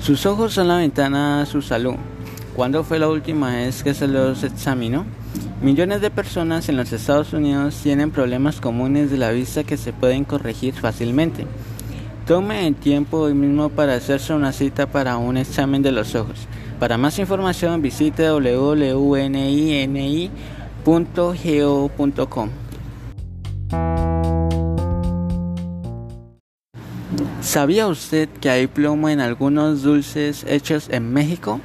Sus ojos son la ventana a su salud. ¿Cuándo fue la última vez que se los examinó? Millones de personas en los Estados Unidos tienen problemas comunes de la vista que se pueden corregir fácilmente. Tome el tiempo hoy mismo para hacerse una cita para un examen de los ojos. Para más información visite www.nini.go.com. ¿Sabía usted que hay plomo en algunos dulces hechos en México?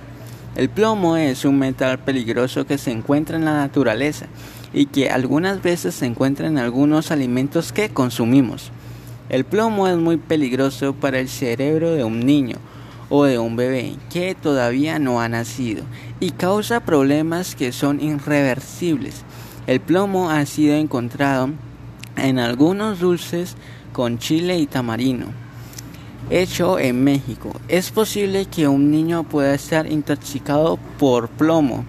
El plomo es un metal peligroso que se encuentra en la naturaleza y que algunas veces se encuentra en algunos alimentos que consumimos. El plomo es muy peligroso para el cerebro de un niño o de un bebé que todavía no ha nacido y causa problemas que son irreversibles. El plomo ha sido encontrado en algunos dulces con chile y tamarino hecho en México. Es posible que un niño pueda estar intoxicado por plomo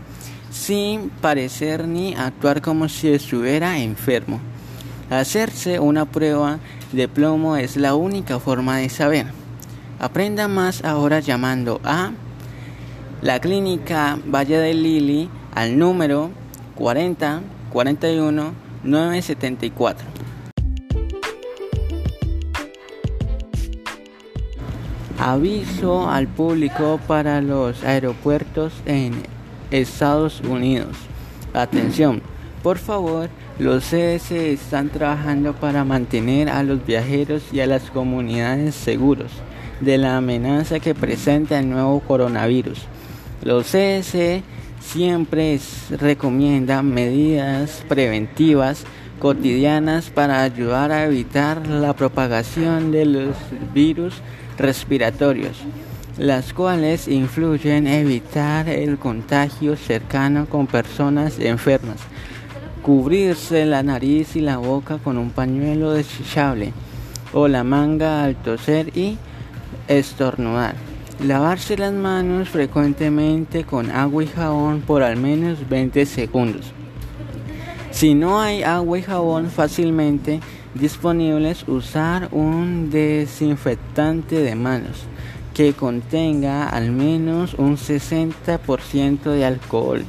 sin parecer ni actuar como si estuviera enfermo. Hacerse una prueba de plomo es la única forma de saber. Aprenda más ahora llamando a la clínica Valle de Lili al número 40 41 974. Aviso al público para los aeropuertos en Estados Unidos. Atención, por favor, los CS están trabajando para mantener a los viajeros y a las comunidades seguros de la amenaza que presenta el nuevo coronavirus. Los CS siempre recomiendan medidas preventivas cotidianas para ayudar a evitar la propagación de los virus respiratorios, las cuales influyen en evitar el contagio cercano con personas enfermas, cubrirse la nariz y la boca con un pañuelo desechable o la manga al toser y estornudar. Lavarse las manos frecuentemente con agua y jabón por al menos 20 segundos. Si no hay agua y jabón fácilmente disponibles, usar un desinfectante de manos que contenga al menos un 60% de alcohol.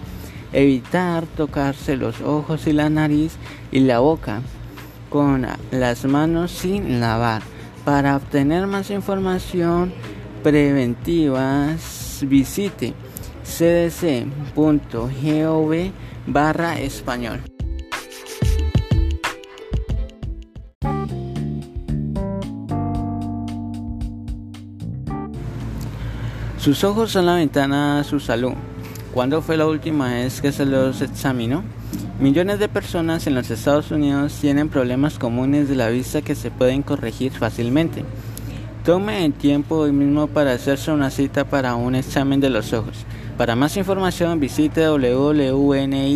Evitar tocarse los ojos y la nariz y la boca con las manos sin lavar. Para obtener más información preventiva, visite cdc.gov barra español. Sus ojos son la ventana a su salud. ¿Cuándo fue la última vez que se los examinó? Millones de personas en los Estados Unidos tienen problemas comunes de la vista que se pueden corregir fácilmente. Tome el tiempo hoy mismo para hacerse una cita para un examen de los ojos. Para más información visite www.nini.go.com.